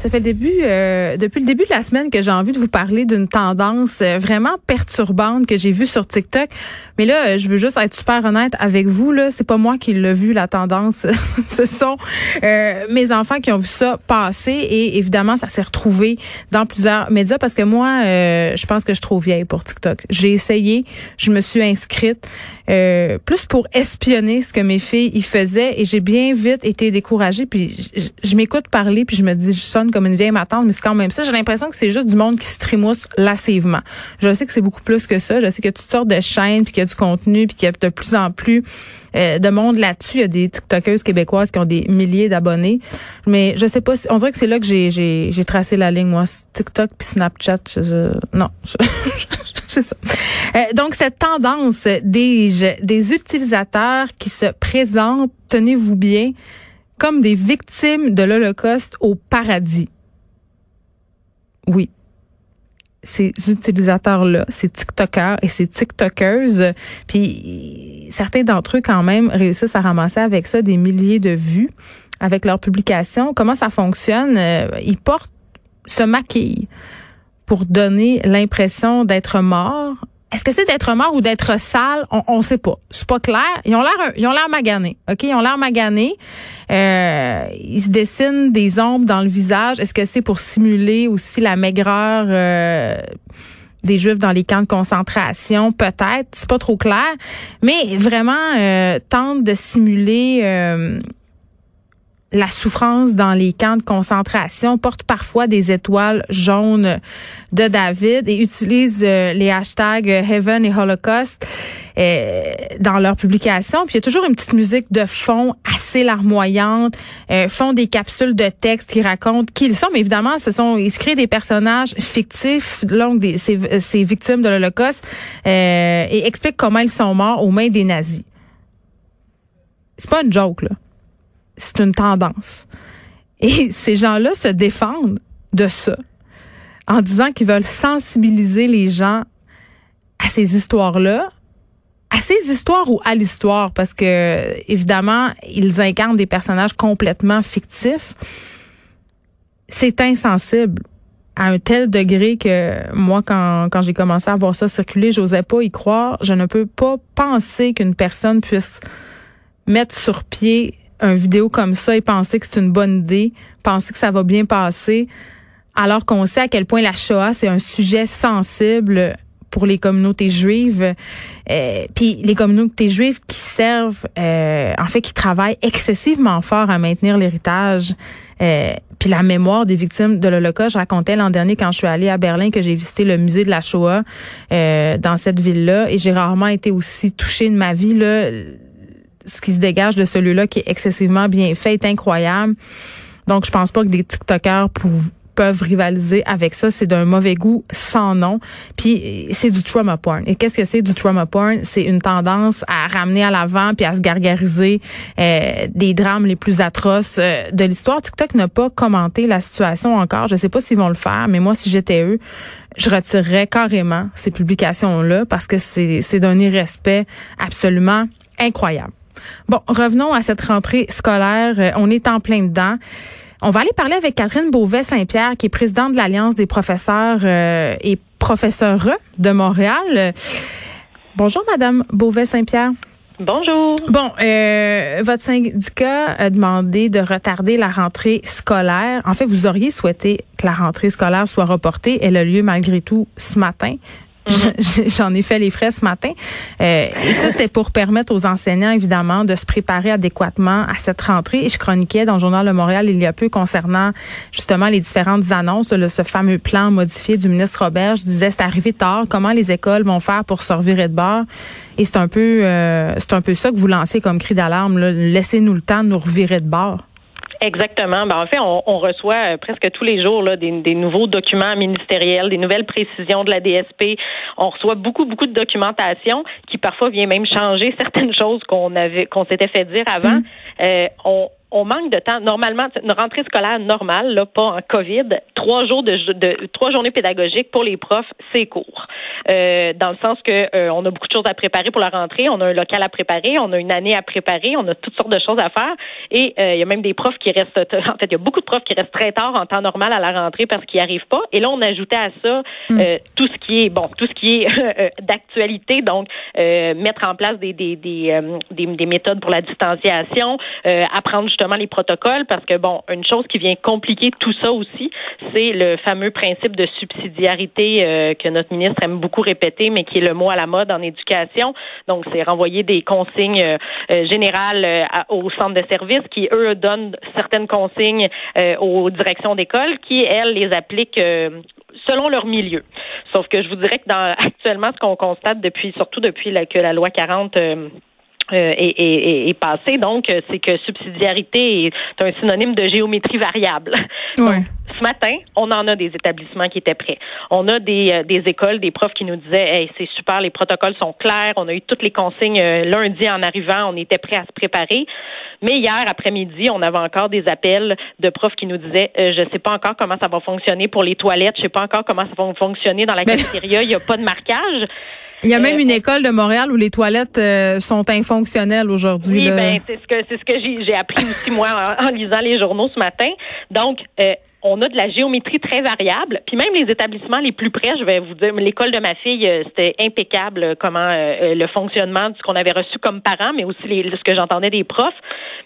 Ça fait début, euh, depuis le début de la semaine que j'ai envie de vous parler d'une tendance euh, vraiment perturbante que j'ai vue sur TikTok. Mais là, euh, je veux juste être super honnête avec vous. Là, c'est pas moi qui l'ai vu la tendance. Ce sont mes enfants qui ont vu ça passer et évidemment, ça s'est retrouvé dans plusieurs médias parce que moi, je pense que je suis trop vieille pour TikTok. J'ai essayé, je me suis inscrite plus pour espionner ce que mes filles y faisaient et j'ai bien vite été découragée. Puis je, je m'écoute parler puis je me dis, je sonne comme une vieille matante, mais c'est quand même ça. J'ai l'impression que c'est juste du monde qui se trimousse lassivement. Je sais que c'est beaucoup plus que ça. Je sais qu'il y a toutes sortes de chaînes, puis qu'il y a du contenu, puis qu'il y a de plus en plus euh, de monde là-dessus. Il y a des TikTokeuses québécoises qui ont des milliers d'abonnés. Mais je sais pas, on dirait que c'est là que j'ai, j'ai, j'ai tracé la ligne, moi. TikTok puis Snapchat, non. c'est ça. Euh, donc, cette tendance des, des utilisateurs qui se présentent, tenez-vous bien, comme des victimes de l'Holocauste au paradis. Oui. Ces utilisateurs-là, ces TikTokers et ces TikTokeuses, puis certains d'entre eux quand même réussissent à ramasser avec ça des milliers de vues avec leurs publications. Comment ça fonctionne? Euh, ils portent, se maquillent pour donner l'impression d'être morts est-ce que c'est d'être mort ou d'être sale? On ne sait pas. C'est pas clair. Ils ont l'air ils ont l'air maganés. OK? Ils ont l'air maganés. Euh, ils se dessinent des ombres dans le visage. Est-ce que c'est pour simuler aussi la maigreur euh, des Juifs dans les camps de concentration? Peut-être. C'est pas trop clair. Mais vraiment, euh, tente de simuler euh, la souffrance dans les camps de concentration, porte parfois des étoiles jaunes de David et utilise euh, les hashtags Heaven et Holocaust euh, dans leurs publications. Puis il y a toujours une petite musique de fond assez larmoyante, euh, font des capsules de texte qui racontent qui ils sont. Mais évidemment, ce sont ils créent des personnages fictifs, donc des, ces, victimes de l'Holocauste, euh, et expliquent comment ils sont morts aux mains des nazis. C'est pas une joke là c'est une tendance. Et ces gens-là se défendent de ça en disant qu'ils veulent sensibiliser les gens à ces histoires-là, à ces histoires ou à l'histoire, parce que évidemment, ils incarnent des personnages complètement fictifs. C'est insensible à un tel degré que moi, quand, quand j'ai commencé à voir ça circuler, j'osais pas y croire. Je ne peux pas penser qu'une personne puisse mettre sur pied un vidéo comme ça et penser que c'est une bonne idée, penser que ça va bien passer, alors qu'on sait à quel point la Shoah, c'est un sujet sensible pour les communautés juives, euh, puis les communautés juives qui servent, euh, en fait, qui travaillent excessivement fort à maintenir l'héritage, euh, puis la mémoire des victimes de l'Holocauste. Je racontais l'an dernier quand je suis allée à Berlin que j'ai visité le musée de la Shoah euh, dans cette ville-là, et j'ai rarement été aussi touchée de ma vie là ce qui se dégage de celui-là qui est excessivement bien fait est incroyable. Donc, je pense pas que des TikTokers peuvent rivaliser avec ça. C'est d'un mauvais goût sans nom. Puis c'est du trauma porn. Et qu'est-ce que c'est du trauma porn? C'est une tendance à ramener à l'avant puis à se gargariser euh, des drames les plus atroces euh, de l'histoire. TikTok n'a pas commenté la situation encore. Je sais pas s'ils vont le faire, mais moi, si j'étais eux, je retirerais carrément ces publications-là parce que c'est d'un irrespect absolument incroyable. Bon, revenons à cette rentrée scolaire. Euh, on est en plein dedans. On va aller parler avec Catherine Beauvais-Saint-Pierre, qui est présidente de l'Alliance des professeurs euh, et professeurs de Montréal. Bonjour, Madame Beauvais-Saint-Pierre. Bonjour. Bon, euh, votre syndicat a demandé de retarder la rentrée scolaire. En fait, vous auriez souhaité que la rentrée scolaire soit reportée. Elle a lieu malgré tout ce matin. Mhm. J'en ai fait les frais ce matin. Euh, et ça, c'était pour permettre aux enseignants, évidemment, de se préparer adéquatement à cette rentrée. Et je chroniquais dans le Journal Le Montréal il y a peu concernant justement les différentes annonces, de ce fameux plan modifié du ministre Robert. Je disais, c'est arrivé tard. Comment les écoles vont faire pour se revirer de bord? Et c'est un peu, euh, c'est un peu ça que vous lancez comme cri d'alarme. Laissez-nous le temps de nous revirer de bord. Exactement. Ben, en fait, on, on reçoit euh, presque tous les jours là, des, des, nouveaux documents ministériels, des nouvelles précisions de la DSP. On reçoit beaucoup, beaucoup de documentation qui parfois vient même changer certaines choses qu'on avait, qu'on s'était fait dire avant. Mm. Euh, on, on manque de temps. Normalement, une rentrée scolaire normale, là, pas en COVID, trois jours de, de trois journées pédagogiques pour les profs, c'est court. Euh, dans le sens que euh, on a beaucoup de choses à préparer pour la rentrée, on a un local à préparer, on a une année à préparer, on a toutes sortes de choses à faire. Et euh, il y a même des profs qui restent, en fait, il y a beaucoup de profs qui restent très tard en temps normal à la rentrée parce qu'ils n'y arrivent pas. Et là, on ajoutait à ça mm. tout ce qui est bon, tout ce qui est d'actualité, donc mettre en place des des, des, des, des méthodes pour la distanciation, apprendre justement les protocoles, parce que bon, une chose qui vient compliquer tout ça aussi, c'est le fameux principe de subsidiarité euh, que notre ministre aime beaucoup répéter, mais qui est le mot à la mode en éducation. Donc, c'est renvoyer des consignes euh, euh, générales aux centres de services qui, eux, donnent certaines consignes aux directions d'école qui, elles, les appliquent selon leur milieu. Sauf que je vous dirais que dans actuellement, ce qu'on constate depuis, surtout depuis que la loi 40 euh, est, passé. Donc, euh, c'est que subsidiarité est un synonyme de géométrie variable. ce matin, on en a des établissements qui étaient prêts. On a des, euh, des écoles, des profs qui nous disaient hey, c'est super, les protocoles sont clairs, on a eu toutes les consignes lundi en arrivant, on était prêts à se préparer. Mais hier après-midi, on avait encore des appels de profs qui nous disaient je sais pas encore comment ça va fonctionner pour les toilettes, je sais pas encore comment ça va fonctionner dans la cafétéria, il n'y a pas de marquage. Il y a même une école de Montréal où les toilettes euh, sont infonctionnelles aujourd'hui. Oui, ben c'est ce que c'est ce que j'ai appris aussi moi en, lisant les journaux ce matin. Donc euh, on a de la géométrie très variable. Puis même les établissements les plus près, je vais vous dire, l'école de ma fille, euh, c'était impeccable euh, comment euh, le fonctionnement de ce qu'on avait reçu comme parents, mais aussi les, ce que j'entendais des profs.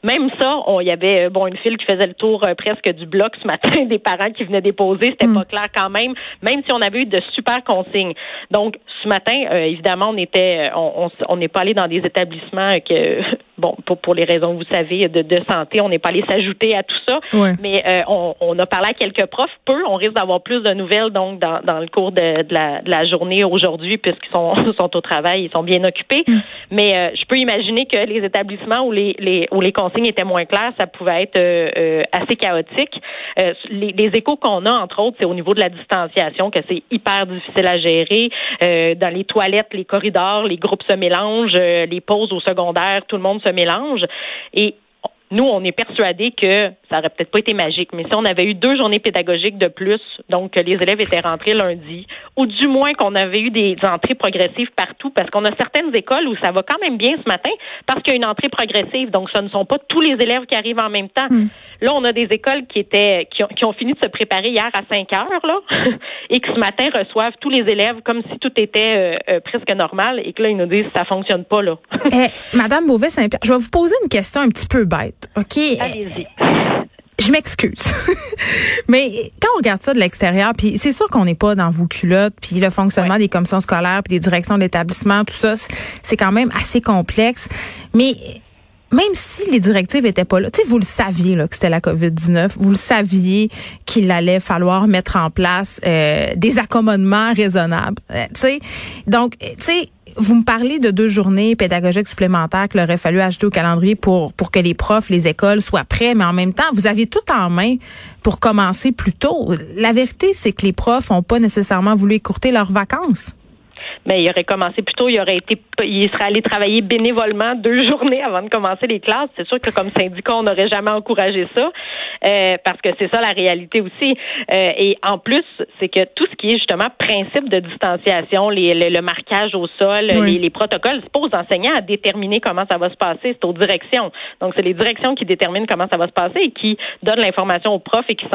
Même ça, il y avait bon une file qui faisait le tour presque du bloc ce matin, des parents qui venaient déposer, c'était mm. pas clair quand même, même si on avait eu de super consignes. Donc ce matin, évidemment, on était, on n'est pas allé dans des établissements que bon pour, pour les raisons vous savez de, de santé, on n'est pas allé s'ajouter à tout ça, mais on, on a parlé à quelques profs, peu, on risque d'avoir plus de nouvelles donc dans, dans le cours de, de, la, de la, journée aujourd'hui puisqu'ils sont, sont au travail, ils sont bien occupés. Mm. Mais euh, je peux imaginer que les établissements où les, les où les consignes étaient moins claires, ça pouvait être euh, euh, assez chaotique. Les, les, échos qu'on a entre autres, c'est au niveau de la distanciation que c'est hyper difficile à gérer. dans les toilettes, les corridors, les groupes se mélangent, les pauses au secondaire, tout le monde se mélange et nous, on est persuadés que ça aurait peut-être pas été magique, mais si on avait eu deux journées pédagogiques de plus, donc que les élèves étaient rentrés lundi, ou du moins qu'on avait eu des entrées progressives partout, parce qu'on a certaines écoles où ça va quand même bien ce matin, parce qu'il y a une entrée progressive, donc ce ne sont pas tous les élèves qui arrivent en même temps. Hmm. Là, on a des écoles qui étaient qui ont, qui ont, fini de se préparer hier à 5 heures, là, et qui ce matin reçoivent tous les élèves comme si tout était euh, euh, presque normal, et que là, ils nous disent ça fonctionne pas, là. eh, Madame Beauvais-Saint-Pierre, je vais vous poser une question un petit peu bête, OK? Allez-y je m'excuse. Mais quand on regarde ça de l'extérieur, puis c'est sûr qu'on n'est pas dans vos culottes, puis le fonctionnement des commissions scolaires, puis des directions d'établissement, tout ça, c'est quand même assez complexe. Mais même si les directives étaient pas là, tu sais, vous le saviez là, que c'était la COVID-19, vous le saviez qu'il allait falloir mettre en place euh, des accommodements raisonnables. Euh, tu sais, donc, tu sais, vous me parlez de deux journées pédagogiques supplémentaires qu'il aurait fallu ajouter au calendrier pour, pour que les profs, les écoles soient prêts, mais en même temps, vous aviez tout en main pour commencer plus tôt. La vérité, c'est que les profs n'ont pas nécessairement voulu écourter leurs vacances mais il aurait commencé plus tôt, il aurait été, il serait allé travailler bénévolement deux journées avant de commencer les classes. C'est sûr que comme syndicat, on n'aurait jamais encouragé ça, euh, parce que c'est ça la réalité aussi. Euh, et en plus, c'est que tout ce qui est justement principe de distanciation, les, le, marquage au sol, les, les, protocoles, c'est pas aux enseignants à déterminer comment ça va se passer, c'est aux directions. Donc c'est les directions qui déterminent comment ça va se passer et qui donnent l'information aux profs et qui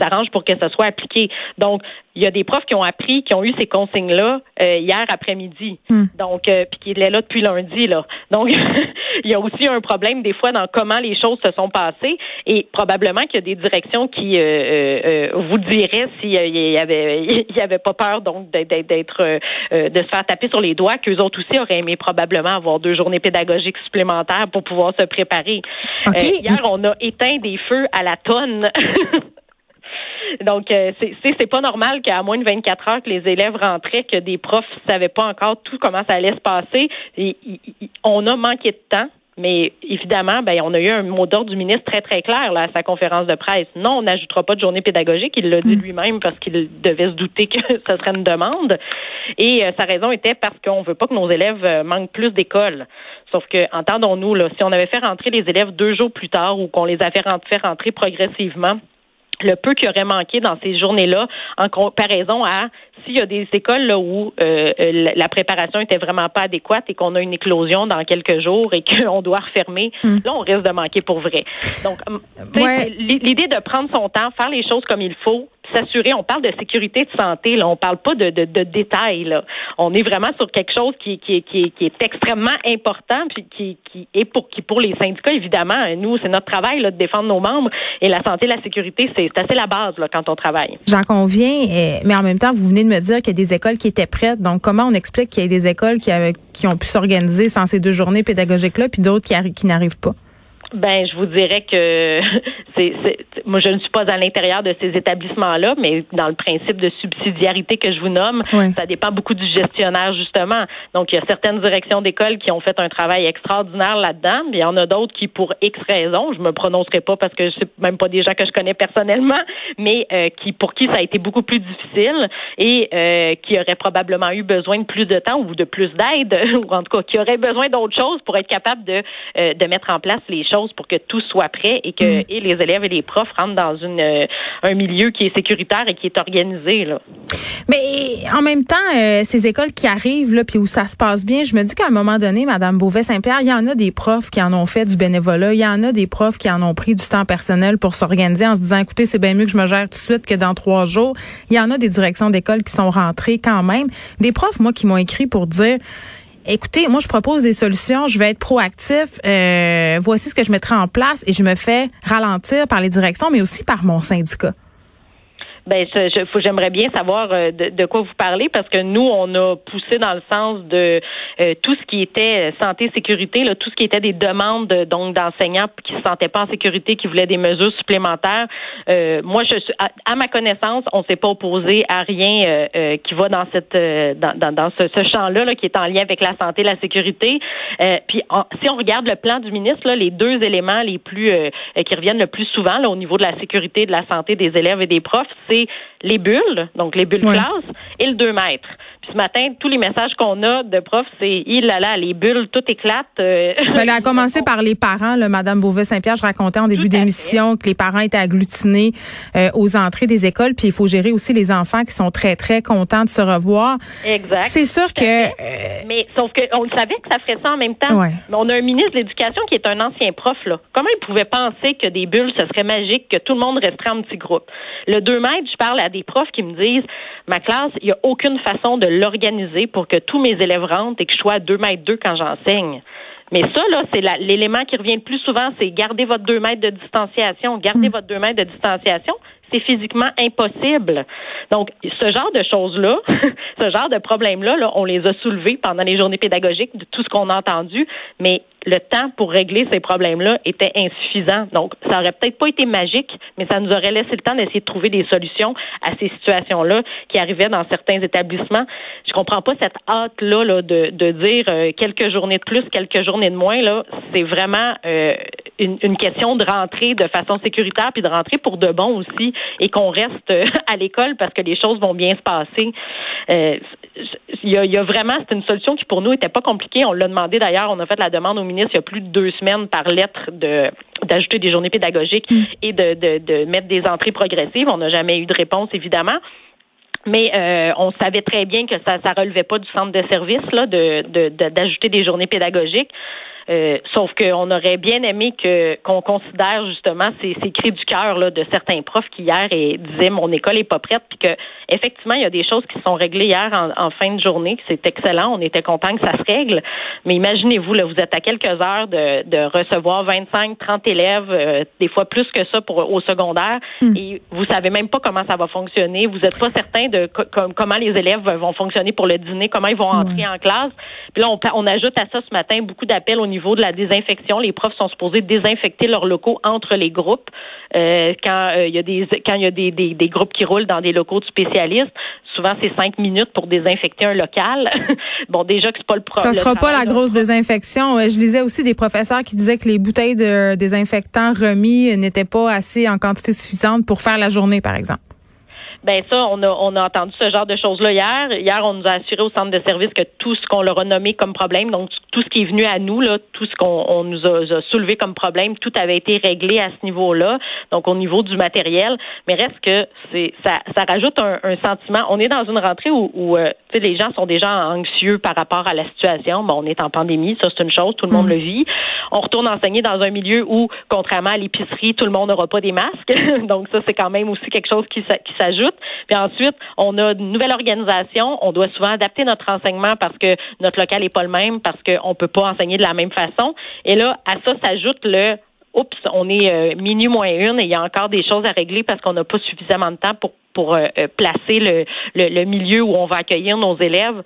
s'arrangent pour que ça soit appliqué. Donc il y a des profs qui ont appris, qui ont eu ces consignes-là euh, hier après-midi. Hmm. Donc, euh, puis qui est là depuis lundi, là. Donc, il y a aussi un problème des fois dans comment les choses se sont passées et probablement qu'il y a des directions qui euh, vous diraient s'il y avait il y avait pas peur donc d'être de se faire taper sur les doigts qu'eux autres aussi auraient aimé probablement avoir deux journées pédagogiques supplémentaires pour pouvoir se préparer. hier, on a éteint des feux à la tonne. Donc, euh, c'est pas normal qu'à moins de 24 heures que les élèves rentraient, que des profs savaient pas encore tout comment ça allait se passer. Et, on a manqué de temps Mais évidemment, ben, on a eu un mot d'ordre du ministre très, très clair là, à sa conférence de presse. Non, on n'ajoutera pas de journée pédagogique. Il l'a dit mm. lui-même parce qu'il devait se douter que ce serait une demande. Et euh, sa raison était parce qu'on veut pas que nos élèves euh, manquent plus d'école. Sauf que, entendons-nous, si on avait fait rentrer les élèves deux jours plus tard ou qu'on les avait fait rentrer progressivement, le peu qui aurait manqué dans ces journées-là en comparaison à s'il y a des écoles là, où euh, euh, la préparation était vraiment pas adéquate et qu'on a une éclosion dans quelques jours et qu'on doit refermer, hmm. là on risque de manquer pour vrai. Donc l'idée de prendre son temps, faire les choses comme il faut, s'assurer, on parle de sécurité de santé, là, on parle pas de, de, détails. Là. On est vraiment sur quelque chose qui, qui, qui, est extrêmement important, puis qui, qui est pour qui pour les syndicats, évidemment, nous, c'est notre travail là, de défendre nos membres et la santé, la sécurité, c'est assez la base là, quand on travaille. J'en conviens, eh, mais en même temps, vous venez de me dire qu'il y a des écoles qui étaient prêtes. Donc, comment on explique qu'il y ait des écoles qui, qui ont pu s'organiser sans ces deux journées pédagogiques-là, puis d'autres qui, qui n'arrivent pas? Ben, je vous dirais que c'est, moi, je ne suis pas à l'intérieur de ces établissements-là, mais dans le principe de subsidiarité que je vous nomme, ça dépend beaucoup du gestionnaire justement. Donc, il y a certaines directions d'école qui ont fait un travail extraordinaire là-dedans, mais il y en a d'autres qui, pour X raisons, je me prononcerai pas parce que c'est même pas des gens que je connais personnellement, mais euh, qui pour qui ça a été beaucoup plus difficile et euh, qui auraient probablement eu besoin de plus de temps ou de plus d'aide, ou en tout cas qui auraient besoin d'autres choses pour être capable de euh, de mettre en place les choses pour que tout soit prêt et que mm. et les élèves et les profs rentrent dans une euh, un milieu qui est sécuritaire et qui est organisé là. Mais en même temps, euh, ces écoles qui arrivent là puis où ça se passe bien, je me dis qu'à un moment donné, Madame Beauvais-Saint-Pierre, il y en a des profs qui en ont fait du bénévolat, il y en a des profs qui en ont pris du temps personnel pour s'organiser en se disant, écoutez, c'est bien mieux que je me gère tout de suite que dans trois jours. Il y en a des directions d'école qui sont rentrées quand même. Des profs, moi, qui m'ont écrit pour dire écoutez, moi je propose des solutions, je vais être proactif, euh, voici ce que je mettrai en place et je me fais ralentir par les directions, mais aussi par mon syndicat. Ben, j'aimerais bien savoir euh, de, quoi vous parlez parce que nous, on a poussé dans le sens de euh, tout ce qui était santé, sécurité, là, tout ce qui était des demandes donc d'enseignants qui se sentaient pas en sécurité, qui voulaient des mesures supplémentaires. Euh, moi, je suis, à, ma connaissance, on s'est pas opposé à rien qui va dans cette dans, dans, ce, ce champ-là là, qui est en lien avec la santé, la sécurité. puis, si on regarde le plan du ministre, là, les deux éléments les plus qui reviennent le plus souvent là, au niveau de la sécurité, de la santé des élèves et des profs, c'est les bulles, donc les bulles classe, et le 2 mètres. Puis ce matin, tous les messages qu'on a de profs, c'est il là là, les bulles, tout éclate. Euh, elle a commencé par les parents, là, Madame Beauvais-Saint-Pierre. Je racontais en début d'émission que les parents étaient agglutinés euh, aux entrées des écoles, puis il faut gérer aussi les enfants qui sont très très contents de se revoir. Exact. C'est sûr que. Euh, mais sauf qu'on le savait que ça ferait ça en même temps. Mais on a un ministre de l'Éducation qui est un ancien prof là. Comment il pouvait penser que des bulles, ce serait magique, que tout le monde resterait en petit groupe? Le 2 mètres, je parle à des profs qui me disent, ma classe, il n'y a aucune façon de l'organiser pour que tous mes élèves rentrent et que je sois à 2 mètres 2 quand j'enseigne. Mais ça, là, c'est l'élément qui revient le plus souvent, c'est garder votre 2 mètres de distanciation. Garder hmm. votre 2 mètres de distanciation, c'est physiquement impossible. Donc, ce genre de choses-là, ce genre de problèmes-là, là, on les a soulevés pendant les journées pédagogiques de tout ce qu'on a entendu, mais le temps pour régler ces problèmes-là était insuffisant. Donc, ça aurait peut-être pas été magique, mais ça nous aurait laissé le temps d'essayer de trouver des solutions à ces situations-là qui arrivaient dans certains établissements. Je comprends pas cette hâte-là là, de, de dire euh, quelques journées de plus, quelques journées de moins. Là, c'est vraiment euh, une, une, question de rentrer de façon sécuritaire puis de rentrer pour de bon aussi et qu'on reste euh, à l'école parce que les choses vont bien se passer. Il y, a, il y a vraiment, c'est une solution qui pour nous était pas compliquée. On l'a demandé d'ailleurs, on a fait la demande au ministre il y a plus de deux semaines par lettre de d'ajouter des journées pédagogiques mm. et de, de, de mettre des entrées progressives. On n'a jamais eu de réponse, évidemment. Mais euh, on savait très bien que ça ça relevait pas du centre de service là de d'ajouter des journées pédagogiques. Euh, sauf qu'on aurait bien aimé que qu'on considère justement ces, ces cris du cœur là, de certains profs qui hier et disaient mon école est pas prête, puis que effectivement il y a des choses qui sont réglées hier en, fin de journée, c'est excellent, on était content que ça se règle. Mais imaginez-vous là, vous êtes à quelques heures de, de recevoir 25, 30 élèves, euh, des fois plus que ça pour au secondaire, hmm. et vous savez même pas comment ça va fonctionner, vous êtes pas certain de comment les élèves vont fonctionner pour le dîner, comment ils vont entrer en classe. Puis là on, on ajoute à ça ce matin beaucoup d'appels au niveau niveau de la désinfection. Les profs sont supposés désinfecter leurs locaux entre les groupes euh, quand il y a des quand il y a des, des, des, groupes qui roulent dans des locaux de spécialistes. Souvent, c'est cinq minutes pour désinfecter un local. bon, déjà que c'est pas le problème. Ça sera pas la grosse désinfection. Je lisais aussi des professeurs qui disaient que les bouteilles de désinfectants remis n'étaient pas assez en quantité suffisante pour faire la journée, par exemple. Ben ça, on a, on a entendu ce genre de choses-là hier. Hier, on nous a assuré au centre de service que tout ce qu'on leur a nommé comme problème, donc tout ce qui est venu à nous, là, tout ce qu'on nous a, soulevé comme problème, tout avait été réglé à ce niveau-là, donc au niveau du matériel. Mais reste que c'est ça, ça rajoute un, sentiment. On est dans une rentrée où, où euh, les gens sont déjà anxieux par rapport à la situation. Bon, on est en pandémie, ça c'est une chose, tout le monde mm. le vit. On retourne enseigner dans un milieu où, contrairement à l'épicerie, tout le monde n'aura pas des masques. donc ça, c'est quand même aussi quelque chose qui, qui s'ajoute. Puis ensuite, on a une nouvelle organisation. On doit souvent adapter notre enseignement parce que notre local n'est pas le même, parce qu'on ne peut pas enseigner de la même façon. Et là, à ça s'ajoute le oups, on est euh, minuit moins une et il y a encore des choses à régler parce qu'on n'a pas suffisamment de temps pour pour euh, euh, placer le, le, milieu où on va accueillir nos élèves.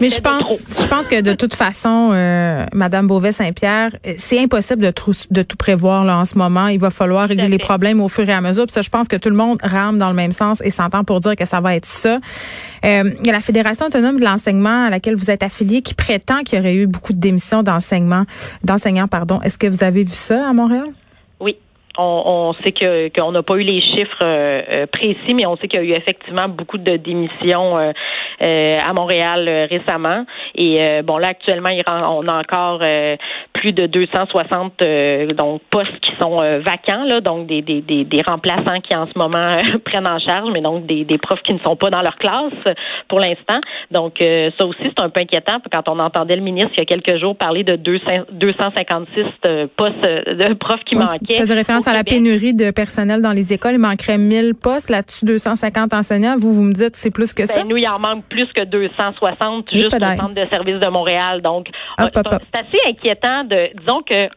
Mais je pense, je pense que de toute façon, euh, Madame Beauvais-Saint-Pierre, c'est impossible de, de tout prévoir là en ce moment. Il va falloir régler les problèmes au fur et à mesure. Puis ça, je pense que tout le monde rame dans le même sens et s'entend pour dire que ça va être ça. Euh, il y a la Fédération autonome de l'enseignement à laquelle vous êtes affilié qui prétend qu'il y aurait eu beaucoup de démissions d'enseignement, d'enseignants, pardon. Est-ce que vous avez vu ça à Montréal? On, sait que qu'on n'a pas eu les chiffres euh, euh, précis, mais on sait qu'il y a eu effectivement beaucoup de démissions euh, à Montréal récemment. Et bon, là actuellement, on a encore plus de 260 donc postes qui sont vacants, là, donc des, des, des, remplaçants qui en ce moment prennent en charge, mais donc des, des profs qui ne sont pas dans leur classe pour l'instant. Donc ça aussi, c'est un peu inquiétant quand on entendait le ministre il y a quelques jours parler de 256 postes de profs qui manquaient à la pénurie de personnel dans les écoles. Il manquerait 1000 postes, là-dessus 250 enseignants. Vous, vous me dites c'est plus que ben, ça? Nous, il en manque plus que 260 juste au centre de services de Montréal. Donc, euh, c'est assez inquiétant de, disons que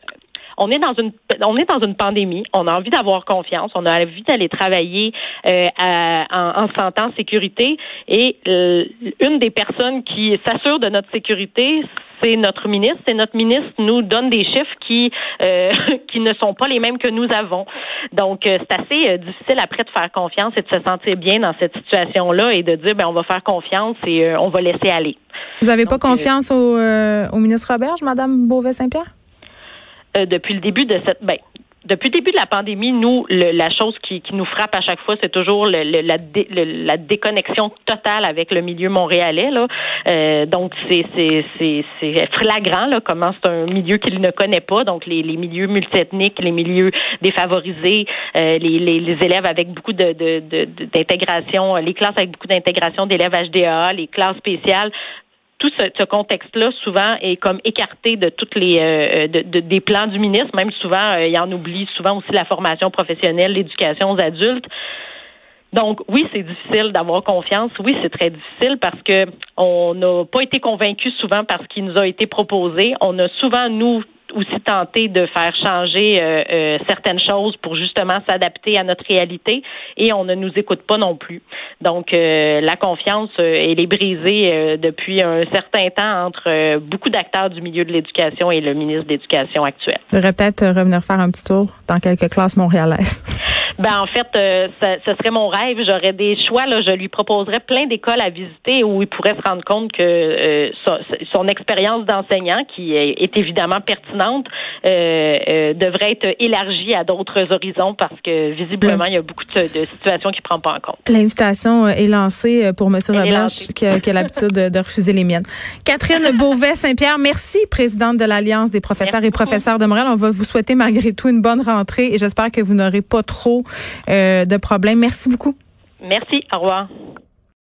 on est dans une on est dans une pandémie. On a envie d'avoir confiance. On a envie d'aller travailler euh, en, en santé en sécurité. Et euh, une des personnes qui s'assure de notre sécurité, c'est notre ministre. Et notre ministre nous donne des chiffres qui euh, qui ne sont pas les mêmes que nous avons. Donc, c'est assez difficile après de faire confiance et de se sentir bien dans cette situation-là et de dire ben on va faire confiance et on va laisser aller. Vous n'avez pas confiance au, au ministre Roberge, Madame Beauvais-Saint-Pierre? Euh, depuis le début de cette ben, depuis le début de la pandémie, nous, la chose qui, nous frappe à chaque fois, c'est toujours la, la, déconnexion totale avec le milieu montréalais. Là. Euh, donc, c'est, flagrant là, comment c'est un milieu qu'il ne connaît pas. Donc, les, milieux multiethniques, les milieux défavorisés, euh, les, élèves avec beaucoup d'intégration, les classes avec beaucoup d'intégration d'élèves HDA, les classes spéciales tout ce, contexte-là souvent est comme écarté de toutes les euh, de, des plans du ministre. Même souvent, euh, il en oublie souvent aussi la formation professionnelle, l'éducation aux adultes. Donc oui, c'est difficile d'avoir confiance. Oui, c'est très difficile parce que on n'a pas été convaincus souvent par ce qui nous a été proposé. On a souvent nous aussi tenté de faire changer euh, euh, certaines choses pour justement s'adapter à notre réalité et on ne nous écoute pas non plus. Donc euh, la confiance elle est brisée depuis un certain temps entre beaucoup d'acteurs du milieu de l'éducation et le ministre de l'Éducation actuel. Je devrais peut-être revenir faire un petit tour dans quelques classes montréalaises. Ben en fait, euh, ce serait mon rêve. J'aurais des choix. Là, je lui proposerais plein d'écoles à visiter où il pourrait se rendre compte que euh, son, expérience d'enseignant, qui est, évidemment pertinente, euh, devrait être élargie à d'autres horizons parce que visiblement, il y a beaucoup de, situations qu'il prend pas en compte. L'invitation est lancée pour M. Robert, qui, a, l'habitude de, refuser les miennes. Catherine Beauvais-Saint-Pierre, merci, présidente de l'Alliance des professeurs et professeurs de Montréal. On va vous souhaiter malgré tout une bonne rentrée et j'espère que vous n'aurez pas trop euh, de problèmes. Merci beaucoup. Merci. Au revoir.